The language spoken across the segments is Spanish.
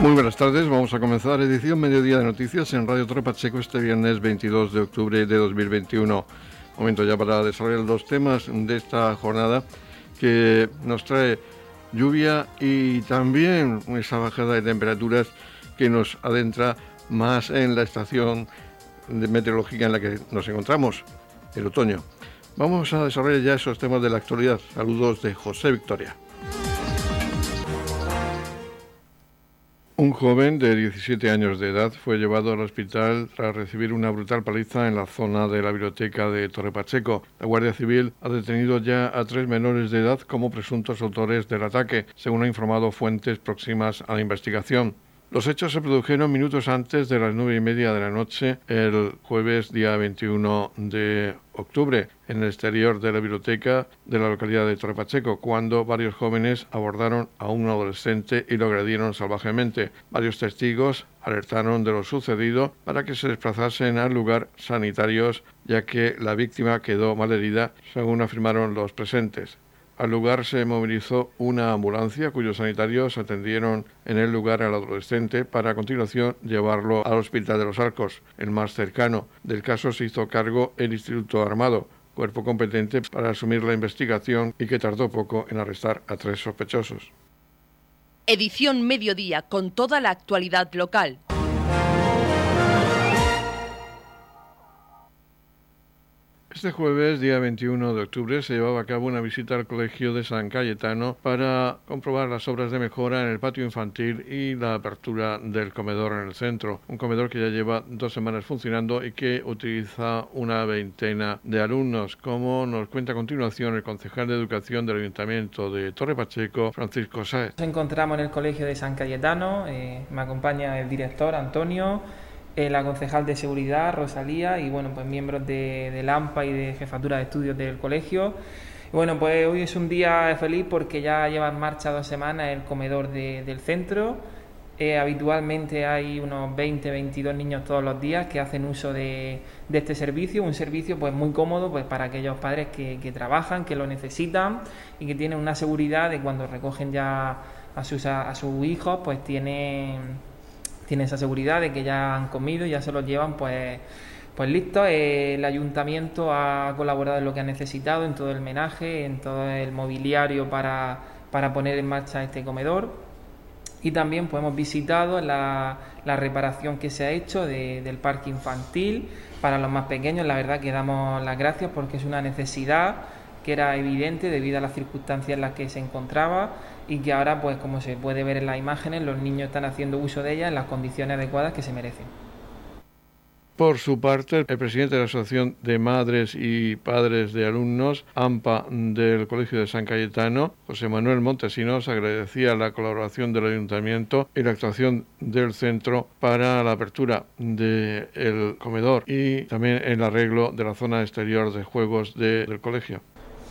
Muy buenas tardes, vamos a comenzar edición Mediodía de Noticias en Radio Torre Pacheco este viernes 22 de octubre de 2021. Momento ya para desarrollar los temas de esta jornada que nos trae lluvia y también esa bajada de temperaturas que nos adentra más en la estación meteorológica en la que nos encontramos, el otoño. Vamos a desarrollar ya esos temas de la actualidad. Saludos de José Victoria. Un joven de 17 años de edad fue llevado al hospital tras recibir una brutal paliza en la zona de la biblioteca de Torre Pacheco. La Guardia Civil ha detenido ya a tres menores de edad como presuntos autores del ataque, según han informado fuentes próximas a la investigación. Los hechos se produjeron minutos antes de las nueve y media de la noche, el jueves día 21 de octubre, en el exterior de la biblioteca de la localidad de Torrepacheco, cuando varios jóvenes abordaron a un adolescente y lo agredieron salvajemente. Varios testigos alertaron de lo sucedido para que se desplazasen al lugar sanitarios, ya que la víctima quedó malherida, según afirmaron los presentes. Al lugar se movilizó una ambulancia cuyos sanitarios atendieron en el lugar al adolescente para a continuación llevarlo al Hospital de los Arcos, el más cercano. Del caso se hizo cargo el Instituto Armado, cuerpo competente para asumir la investigación y que tardó poco en arrestar a tres sospechosos. Edición Mediodía con toda la actualidad local. Este jueves, día 21 de octubre, se llevaba a cabo una visita al Colegio de San Cayetano para comprobar las obras de mejora en el patio infantil y la apertura del comedor en el centro. Un comedor que ya lleva dos semanas funcionando y que utiliza una veintena de alumnos, como nos cuenta a continuación el concejal de Educación del Ayuntamiento de Torre Pacheco, Francisco Sáez. Nos encontramos en el Colegio de San Cayetano, eh, me acompaña el director Antonio eh, la concejal de seguridad, Rosalía, y bueno, pues miembros de, de AMPA y de jefatura de estudios del colegio. bueno, pues hoy es un día feliz porque ya lleva en marcha dos semanas el comedor del centro. Eh, habitualmente hay unos 20, 22 niños todos los días que hacen uso de, este servicio, un servicio pues muy cómodo pues para aquellos padres que, trabajan, que lo necesitan y que tienen una seguridad de cuando recogen ya a sus, a sus hijos, pues tienen tiene esa seguridad de que ya han comido y ya se los llevan pues pues listo, el ayuntamiento ha colaborado en lo que ha necesitado, en todo el menaje, en todo el mobiliario para, poner en marcha este comedor. Y también pues, hemos visitado la, reparación que se ha hecho del parque infantil para los más pequeños. La verdad que damos las gracias porque es una necesidad que era evidente debido a las circunstancias en las que se encontraba y que ahora, pues como se puede ver en las imágenes, los niños están haciendo uso de ellas en las condiciones adecuadas que se merecen. Por su parte, el presidente de la Asociación de Madres y Padres de Alumnos, AMPA, del Colegio de San Cayetano, José Manuel Montesinos, agradecía la colaboración del Ayuntamiento y la actuación del centro para la apertura del comedor y también el arreglo de la zona exterior de juegos del colegio.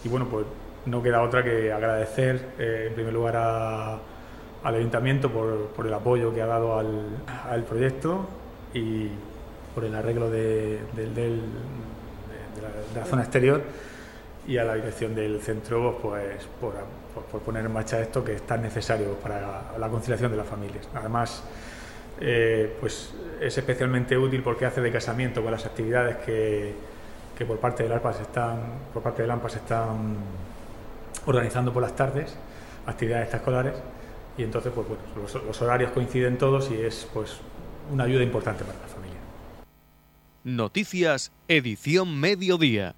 Y bueno, pues no queda otra que agradecer eh, en primer lugar al ayuntamiento por, el apoyo que ha dado al, proyecto y por el arreglo de, la, zona exterior y a la dirección del centro pues, por, poner en marcha esto que es tan necesario para la conciliación de las familias. Además, eh, pues es especialmente útil porque hace de casamiento con las actividades que, por parte del AMPA se están, por parte están organizando por las tardes actividades extraescolares y entonces pues, los, horarios coinciden todos y es pues una ayuda importante para la familia. Noticias, edición mediodía.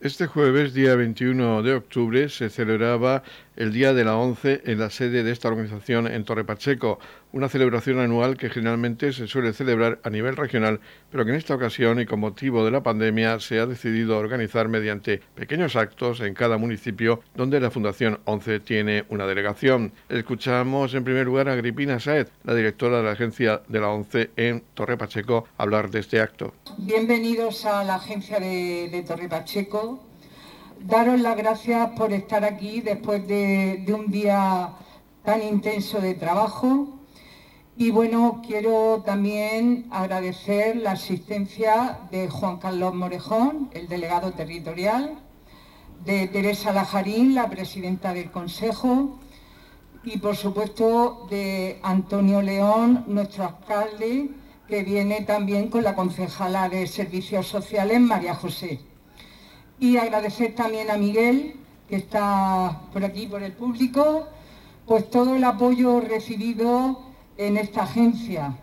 Este jueves, día 21 de octubre, se celebraba el Día de la ONCE en la sede de esta organización en Torre Pacheco, una celebración anual que generalmente se suele celebrar a nivel regional, pero que en esta ocasión y con motivo de la pandemia se ha decidido organizar mediante pequeños actos en cada municipio donde la Fundación ONCE tiene una delegación. Escuchamos en primer lugar a Agripina Saez, la directora de la agencia de la ONCE en Torre Pacheco, hablar de este acto. Bienvenidos a la agencia de Torre Pacheco daros las gracias por estar aquí después de, un día tan intenso de trabajo. Y bueno, quiero también agradecer la asistencia de Juan Carlos Morejón, el delegado territorial, de Teresa Lajarín, la presidenta del Consejo, y por supuesto de Antonio León, nuestro alcalde, que viene también con la concejala de Servicios Sociales, María José. Y agradecer también a Miguel, que está por aquí, por el público, pues todo el apoyo recibido en esta agencia.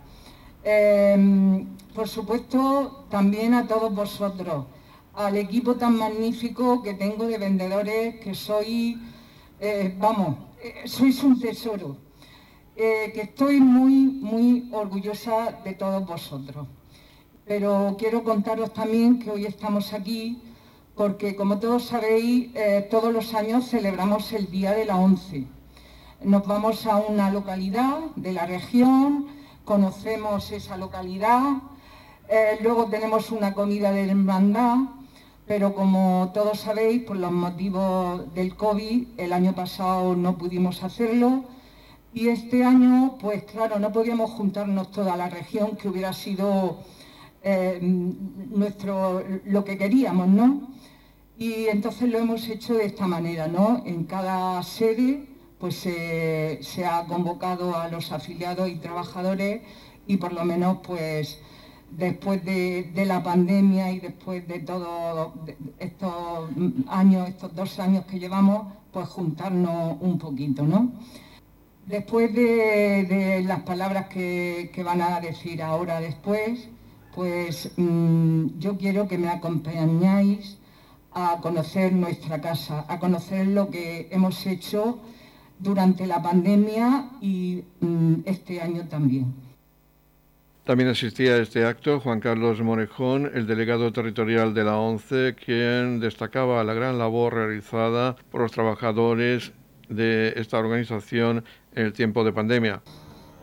Em, por supuesto, también a todos vosotros, al equipo tan magnífico que tengo de vendedores, que soy, eh, vamos, eh, sois un tesoro, eh, que estoy muy, muy orgullosa de todos vosotros. Pero quiero contaros también que hoy estamos aquí porque, como todos sabéis, todos los años celebramos el Día de la Once. Nos vamos a una localidad de la región, conocemos esa localidad, luego tenemos una comida de hermandad pero como todos sabéis, por los motivos del COVID, el año pasado no pudimos hacerlo y este año, pues claro, no podíamos juntarnos toda la región, que hubiera sido eh, nuestro, lo que queríamos, ¿no? Y entonces lo hemos hecho de esta manera, ¿no? En cada sede pues se ha convocado a los afiliados y trabajadores y por lo menos pues después de, la pandemia y después de todos estos años, estos dos años que llevamos, pues juntarnos un poquito, ¿no? Después de, las palabras que, van a decir ahora después, pues mm, yo quiero que me acompañáis a conocer nuestra casa, a conocer lo que hemos hecho durante la pandemia y mm, este año también. También asistía a este acto Juan Carlos Morejón, el delegado territorial de la ONCE, quien destacaba la gran labor realizada por los trabajadores de esta organización en el tiempo de pandemia.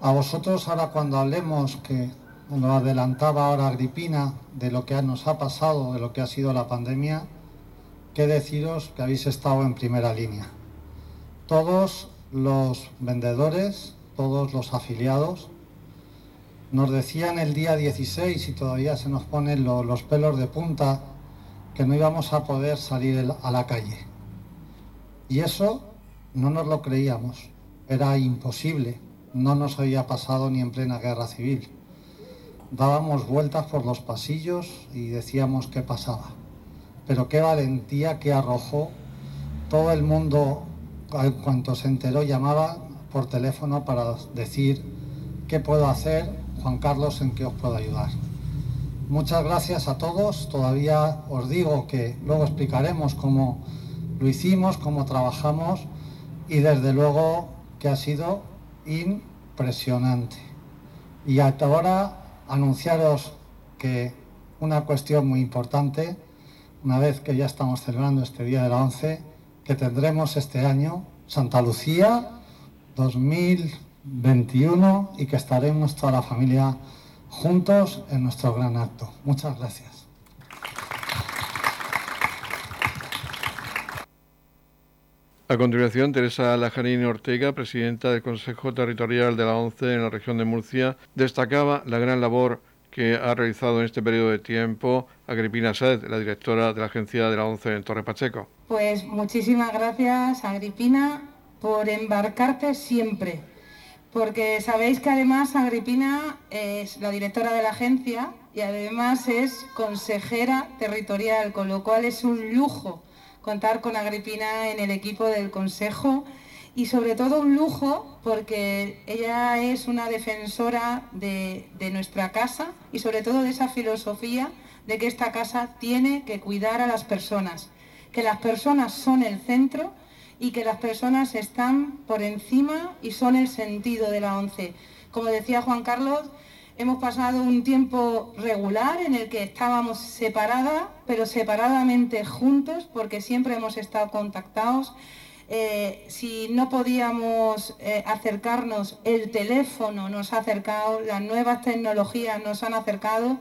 A vosotros ahora cuando hablemos, que nos adelantaba ahora Agripina, de lo que nos ha pasado, de lo que ha sido la pandemia, qué deciros que habéis estado en primera línea. Todos los vendedores, todos los afiliados, nos decían el día 16 y todavía se nos ponen los pelos de punta que no íbamos a poder salir a la calle. Y eso no nos lo creíamos, era imposible, no nos había pasado ni en plena guerra civil. Dábamos vueltas por los pasillos y decíamos qué pasaba. Pero qué valentía que arrojó todo el mundo, cuanto se enteró, llamaba por teléfono para decir qué puedo hacer Juan Carlos, en qué os puedo ayudar. Muchas gracias a todos. Todavía os digo que luego explicaremos cómo lo hicimos, cómo trabajamos y desde luego que ha sido impresionante. Y hasta ahora anunciaros que una cuestión muy importante, una vez que ya estamos celebrando este Día de la Once, que tendremos este año Santa Lucía 2000 21 y que estaremos toda la familia juntos en nuestro gran acto. Muchas gracias. A continuación, Teresa Lajarín Ortega, presidenta del Consejo Territorial de la ONCE en la región de Murcia, destacaba la gran labor que ha realizado en este periodo de tiempo Agripina Saez, la directora de la agencia de la ONCE en Torre Pacheco. Pues muchísimas gracias, Agripina, por embarcarte siempre porque sabéis que además Agripina es la directora de la agencia y además es consejera territorial, con lo cual es un lujo contar con Agripina en el equipo del Consejo y sobre todo un lujo porque ella es una defensora de, nuestra casa y sobre todo de esa filosofía de que esta casa tiene que cuidar a las personas, que las personas son el centro y que las personas están por encima y son el sentido de la ONCE. Como decía Juan Carlos, hemos pasado un tiempo regular en el que estábamos separadas, pero separadamente juntos, porque siempre hemos estado contactados. Eh, si no podíamos eh, acercarnos, el teléfono nos ha acercado, las nuevas tecnologías nos han acercado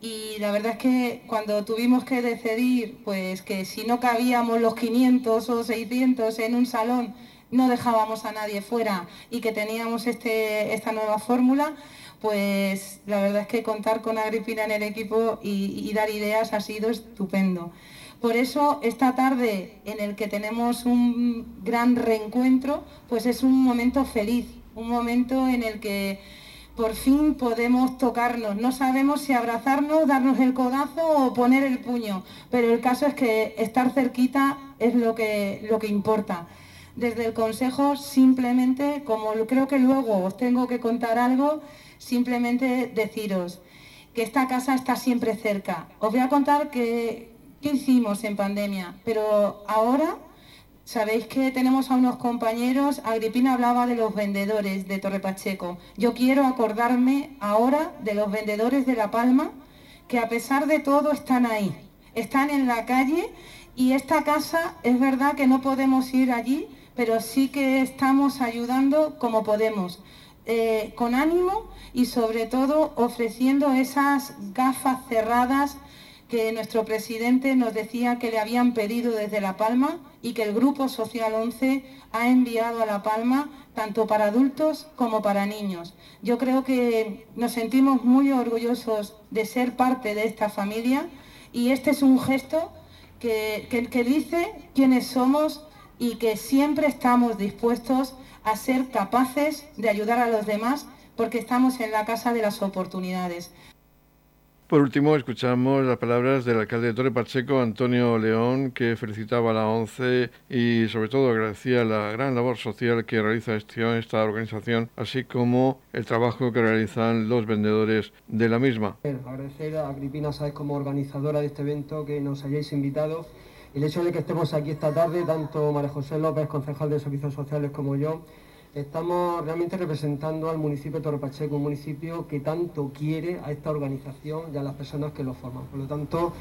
y la verdad es que cuando tuvimos que decidir pues que si no cabíamos los 500 o 600 en un salón no dejábamos a nadie fuera y que teníamos este, esta nueva fórmula, pues la verdad es que contar con Agripina en el equipo y, dar ideas ha sido estupendo. Por eso esta tarde en el que tenemos un gran reencuentro, pues es un momento feliz, un momento en el que por fin podemos tocarnos. No sabemos si abrazarnos, darnos el codazo o poner el puño, pero el caso es que estar cerquita es lo que, lo que importa. Desde el Consejo simplemente, como creo que luego os tengo que contar algo, simplemente deciros que esta casa está siempre cerca. Os voy a contar qué hicimos en pandemia, pero ahora Sabéis que tenemos a unos compañeros, Agripina hablaba de los vendedores de Torre Pacheco. Yo quiero acordarme ahora de los vendedores de La Palma, que a pesar de todo están ahí, están en la calle y esta casa es verdad que no podemos ir allí, pero sí que estamos ayudando como podemos, eh, con ánimo y sobre todo ofreciendo esas gafas cerradas que nuestro presidente nos decía que le habían pedido desde La Palma y que el Grupo Social 11 ha enviado a La Palma tanto para adultos como para niños. Yo creo que nos sentimos muy orgullosos de ser parte de esta familia y este es un gesto que, que dice quiénes somos y que siempre estamos dispuestos a ser capaces de ayudar a los demás porque estamos en la casa de las oportunidades. Por último, escuchamos las palabras del alcalde de Torre Pacheco, Antonio León, que felicitaba a la ONCE y sobre todo agradecía la gran labor social que realiza esta organización, así como el trabajo que realizan los vendedores de la misma. Agradecer a Agripina Sáez como organizadora de este evento que nos hayáis invitado. El hecho de que estemos aquí esta tarde, tanto María José López, concejal de Servicios Sociales, como yo, Estamos realmente representando al municipio de Torre Pacheco, un municipio que tanto quiere a esta organización y a las personas que lo forman. Por lo tanto,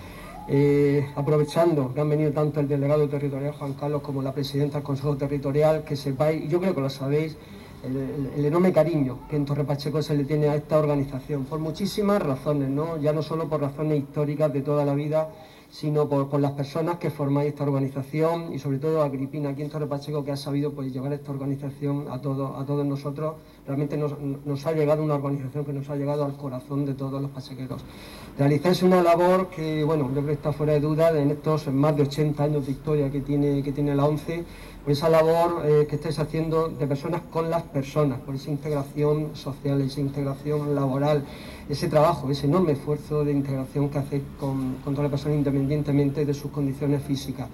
eh, aprovechando que han venido tanto el delegado territorial Juan Carlos como la presidenta del Consejo Territorial, que sepáis, y yo creo que lo sabéis, el, enorme cariño que en Torre Pacheco se le tiene a esta organización, por muchísimas razones, ¿no? ya no solo por razones históricas de toda la vida, sino por, las personas que formáis esta organización y sobre todo a Agripina aquí en Torre Pacheco que ha sabido pues, llevar esta organización a, todo, a todos nosotros. Realmente nos, ha llegado una organización que nos ha llegado al corazón de todos los pachequeros. Realizáis una labor que, bueno, creo que está fuera de duda en estos más de 80 años de historia que tiene, que tiene la ONCE, por esa labor eh, que estáis haciendo de personas con las personas, por esa integración social, esa integración laboral ese trabajo, ese enorme esfuerzo de integración que hace con, toda la persona independientemente de sus condiciones físicas.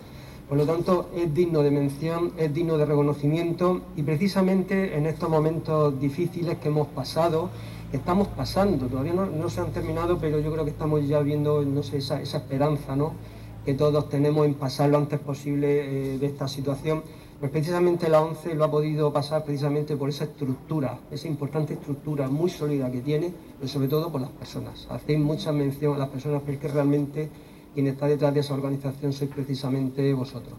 Por lo tanto, es digno de mención, es digno de reconocimiento y precisamente en estos momentos difíciles que hemos pasado, que estamos pasando, todavía no, se han terminado, pero yo creo que estamos ya viendo no sé, esa, esperanza ¿no? que todos tenemos en pasar lo antes posible eh, de esta situación pues precisamente la ONCE lo ha podido pasar precisamente por esa estructura, esa importante estructura muy sólida que tiene, pero sobre todo por las personas. Hacéis mucha mención a las personas, pero es que realmente quien está detrás de esa organización sois precisamente vosotros.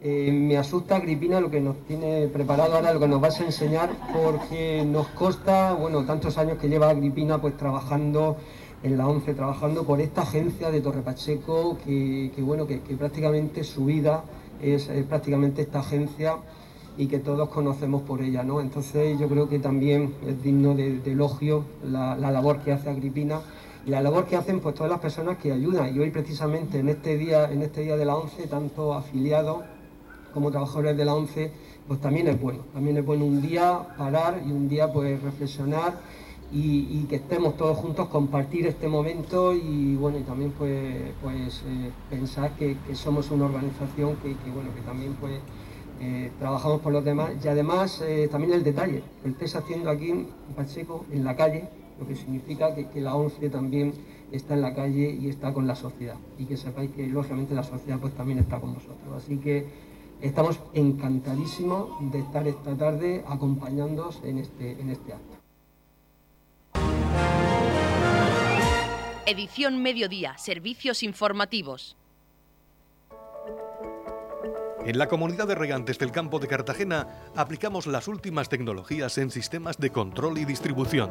Eh, me asusta, Agripina, lo que nos tiene preparado ahora, lo que nos vas a enseñar, porque nos consta, bueno, tantos años que lleva Agripina pues trabajando en la ONCE, trabajando por esta agencia de Torre Pacheco, que, bueno, que prácticamente su vida es, prácticamente esta agencia y que todos conocemos por ella, ¿no? Entonces yo creo que también es digno de, elogio la, labor que hace Agripina y la labor que hacen pues todas las personas que ayudan. Y hoy precisamente en este día, en este día de la ONCE, tanto afiliados como trabajadores de la ONCE, pues también es bueno. También es bueno un día parar y un día pues reflexionar y, que estemos todos juntos, compartir este momento y bueno, y también pues, pues eh, pensar que, somos una organización que, bueno, que también pues eh, trabajamos por los demás y además eh, también el detalle, que estés haciendo aquí en Pacheco, en la calle, lo que significa que, la ONCE también está en la calle y está con la sociedad y que sepáis que lógicamente la sociedad pues también está con vosotros. Así que estamos encantadísimos de estar esta tarde acompañándoos en este, en este acto. Edición Mediodía, Servicios Informativos. En la comunidad de regantes del campo de Cartagena aplicamos las últimas tecnologías en sistemas de control y distribución,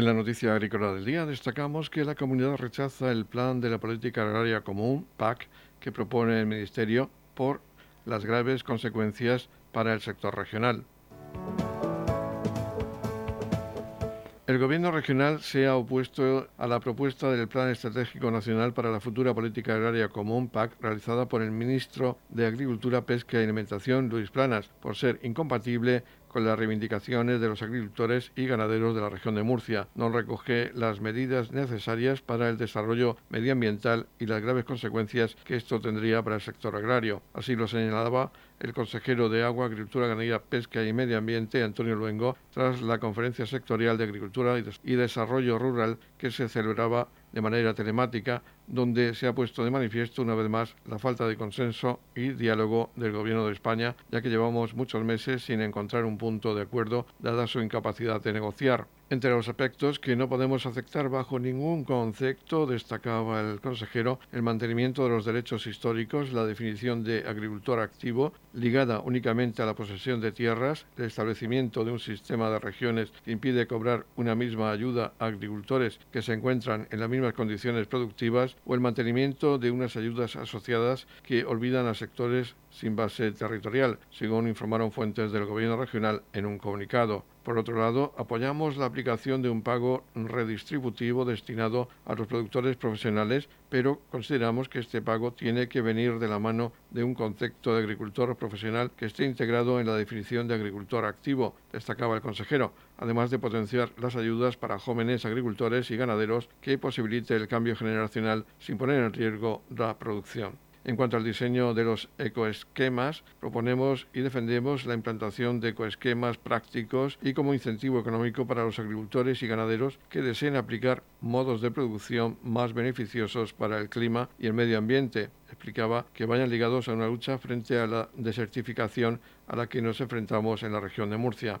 En la noticia agrícola del día destacamos que la comunidad rechaza el plan de la política agraria común, PAC, que propone el Ministerio por las graves consecuencias para el sector regional. El Gobierno regional se ha opuesto a la propuesta del Plan Estratégico Nacional para la Futura Política Agraria Común, PAC, realizada por el ministro de Agricultura, Pesca y Alimentación, Luis Planas, por ser incompatible con las reivindicaciones de los agricultores y ganaderos de la región de Murcia. No recoge las medidas necesarias para el desarrollo medioambiental y las graves consecuencias que esto tendría para el sector agrario. Así lo señalaba el consejero de Agua, Agricultura, Ganadería, Pesca y Medio Ambiente, Antonio Luengo, tras la conferencia sectorial de Agricultura y Desarrollo Rural que se celebraba de manera telemática, donde se ha puesto de manifiesto una vez más la falta de consenso y diálogo del Gobierno de España, ya que llevamos muchos meses sin encontrar un punto de acuerdo, dada su incapacidad de negociar. Entre los aspectos que no podemos aceptar bajo ningún concepto, destacaba el consejero, el mantenimiento de los derechos históricos, la definición de agricultor activo, ligada únicamente a la posesión de tierras, el establecimiento de un sistema de regiones que impide cobrar una misma ayuda a agricultores que se encuentran en las mismas condiciones productivas, o el mantenimiento de unas ayudas asociadas que olvidan a sectores sin base territorial, según informaron fuentes del Gobierno regional en un comunicado. Por otro lado, apoyamos la aplicación de un pago redistributivo destinado a los productores profesionales, pero consideramos que este pago tiene que venir de la mano de un concepto de agricultor profesional que esté integrado en la definición de agricultor activo, destacaba el consejero, además de potenciar las ayudas para jóvenes agricultores y ganaderos que posibilite el cambio generacional sin poner en riesgo la producción. En cuanto al diseño de los ecoesquemas, proponemos y defendemos la implantación de ecoesquemas prácticos y como incentivo económico para los agricultores y ganaderos que deseen aplicar modos de producción más beneficiosos para el clima y el medio ambiente. Explicaba que vayan ligados a una lucha frente a la desertificación a la que nos enfrentamos en la región de Murcia.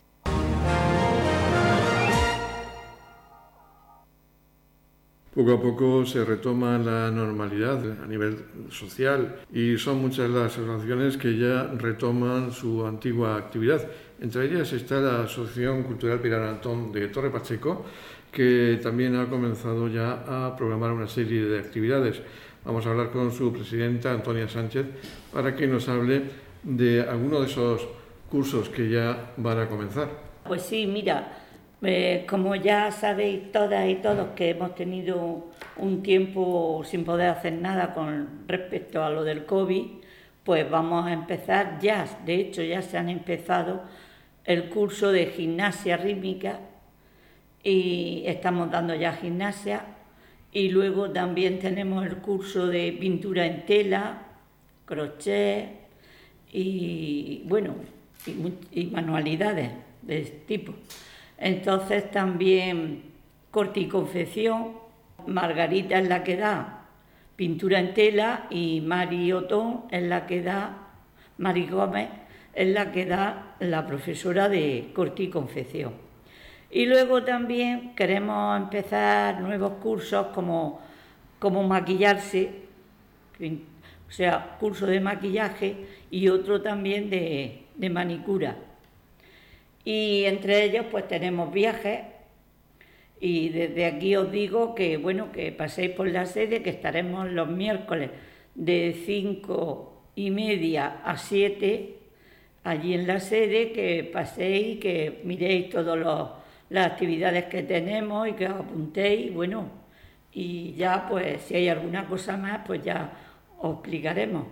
Poco a poco se retoma la normalidad a nivel social y son muchas las asociaciones que ya retoman su antigua actividad. Entre ellas está la Asociación Cultural Pilar Antón de Torre Pacheco, que también ha comenzado ya a programar una serie de actividades. Vamos a hablar con su presidenta, Antonia Sánchez, para que nos hable de alguno de esos cursos que ya van a comenzar. Pues sí, mira, eh, como ya sabéis todas y todos que hemos tenido un tiempo sin poder hacer nada con respecto a lo del COVID, pues vamos a empezar ya, de hecho ya se han empezado el curso de gimnasia rítmica y estamos dando ya gimnasia y luego también tenemos el curso de pintura en tela, crochet y bueno, y, y manualidades de este tipo. Entonces también corte y confección, Margarita es la que da pintura en tela y Mari Otón es la que da, Mari Gómez es la que da la profesora de corte y confección. Y luego también queremos empezar nuevos cursos como, como maquillarse, o sea, curso de maquillaje y otro también de, de manicura. Y entre ellos pues tenemos viajes y desde aquí os digo que bueno que paséis por la sede, que estaremos los miércoles de cinco y media a 7 allí en la sede, que paséis, que miréis todas las actividades que tenemos y que os apuntéis, bueno, y ya pues si hay alguna cosa más pues ya os explicaremos.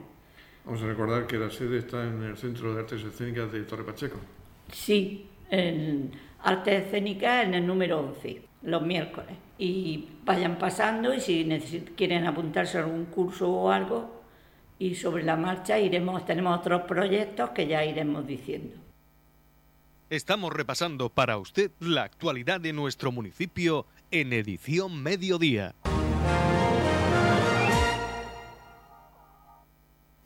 Vamos a recordar que la sede está en el Centro de Artes Escénicas de Torre Pacheco. Sí, en arte escénica en el número 11, los miércoles. Y vayan pasando y si quieren apuntarse a algún curso o algo, y sobre la marcha iremos, tenemos otros proyectos que ya iremos diciendo. Estamos repasando para usted la actualidad de nuestro municipio en edición mediodía.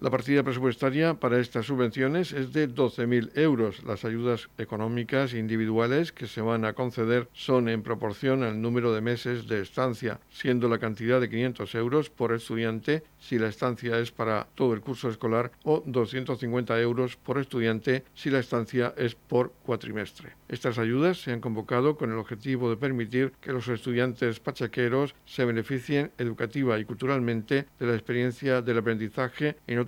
La partida presupuestaria para estas subvenciones es de 12.000 euros. Las ayudas económicas individuales que se van a conceder son en proporción al número de meses de estancia, siendo la cantidad de 500 euros por estudiante si la estancia es para todo el curso escolar o 250 euros por estudiante si la estancia es por cuatrimestre. Estas ayudas se han convocado con el objetivo de permitir que los estudiantes pachaqueros se beneficien educativa y culturalmente de la experiencia del aprendizaje en otros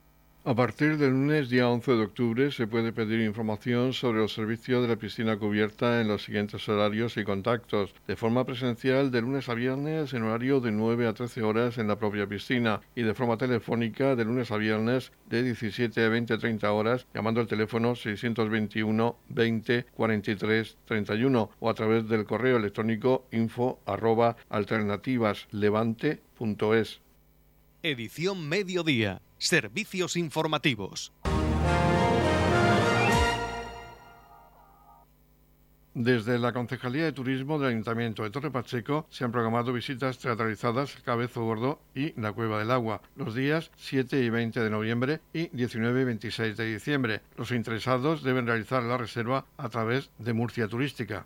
A partir del lunes día 11 de octubre se puede pedir información sobre los servicios de la piscina cubierta en los siguientes horarios y contactos. De forma presencial de lunes a viernes en horario de 9 a 13 horas en la propia piscina y de forma telefónica de lunes a viernes de 17 a 20 a 30 horas llamando al teléfono 621 20 43 31 o a través del correo electrónico info arroba alternativaslevante.es. Edición Mediodía. Servicios informativos. Desde la Concejalía de Turismo del Ayuntamiento de Torre Pacheco se han programado visitas teatralizadas Cabezo Gordo y la Cueva del Agua los días 7 y 20 de noviembre y 19 y 26 de diciembre. Los interesados deben realizar la reserva a través de Murcia Turística.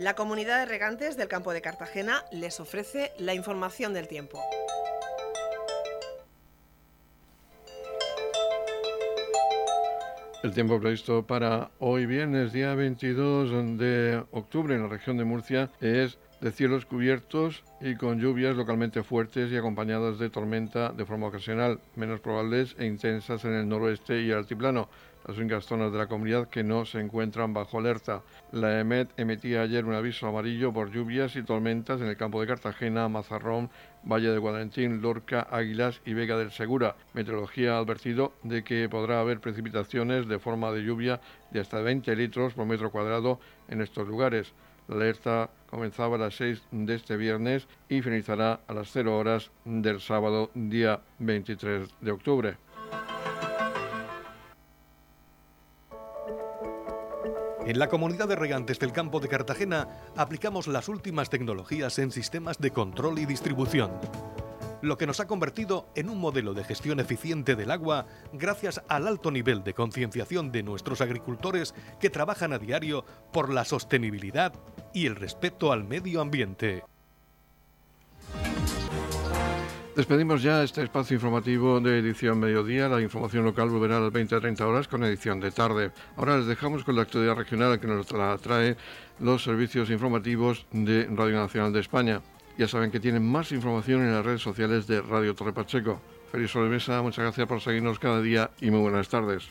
La comunidad de regantes del campo de Cartagena les ofrece la información del tiempo. El tiempo previsto para hoy viernes, día 22 de octubre en la región de Murcia, es de cielos cubiertos y con lluvias localmente fuertes y acompañadas de tormenta de forma ocasional, menos probables e intensas en el noroeste y altiplano las únicas zonas de la comunidad que no se encuentran bajo alerta. La EMET emitía ayer un aviso amarillo por lluvias y tormentas en el campo de Cartagena, Mazarrón, Valle de Guadalentín, Lorca, Águilas y Vega del Segura. Meteorología ha advertido de que podrá haber precipitaciones de forma de lluvia de hasta 20 litros por metro cuadrado en estos lugares. La alerta comenzaba a las 6 de este viernes y finalizará a las 0 horas del sábado día 23 de octubre. En la comunidad de regantes del campo de Cartagena aplicamos las últimas tecnologías en sistemas de control y distribución, lo que nos ha convertido en un modelo de gestión eficiente del agua gracias al alto nivel de concienciación de nuestros agricultores que trabajan a diario por la sostenibilidad y el respeto al medio ambiente. Despedimos ya este espacio informativo de edición mediodía. La información local volverá a las 20 a 30 horas con edición de tarde. Ahora les dejamos con la actualidad regional que nos la trae los servicios informativos de Radio Nacional de España. Ya saben que tienen más información en las redes sociales de Radio Torre Pacheco. Feliz sobremesa, muchas gracias por seguirnos cada día y muy buenas tardes.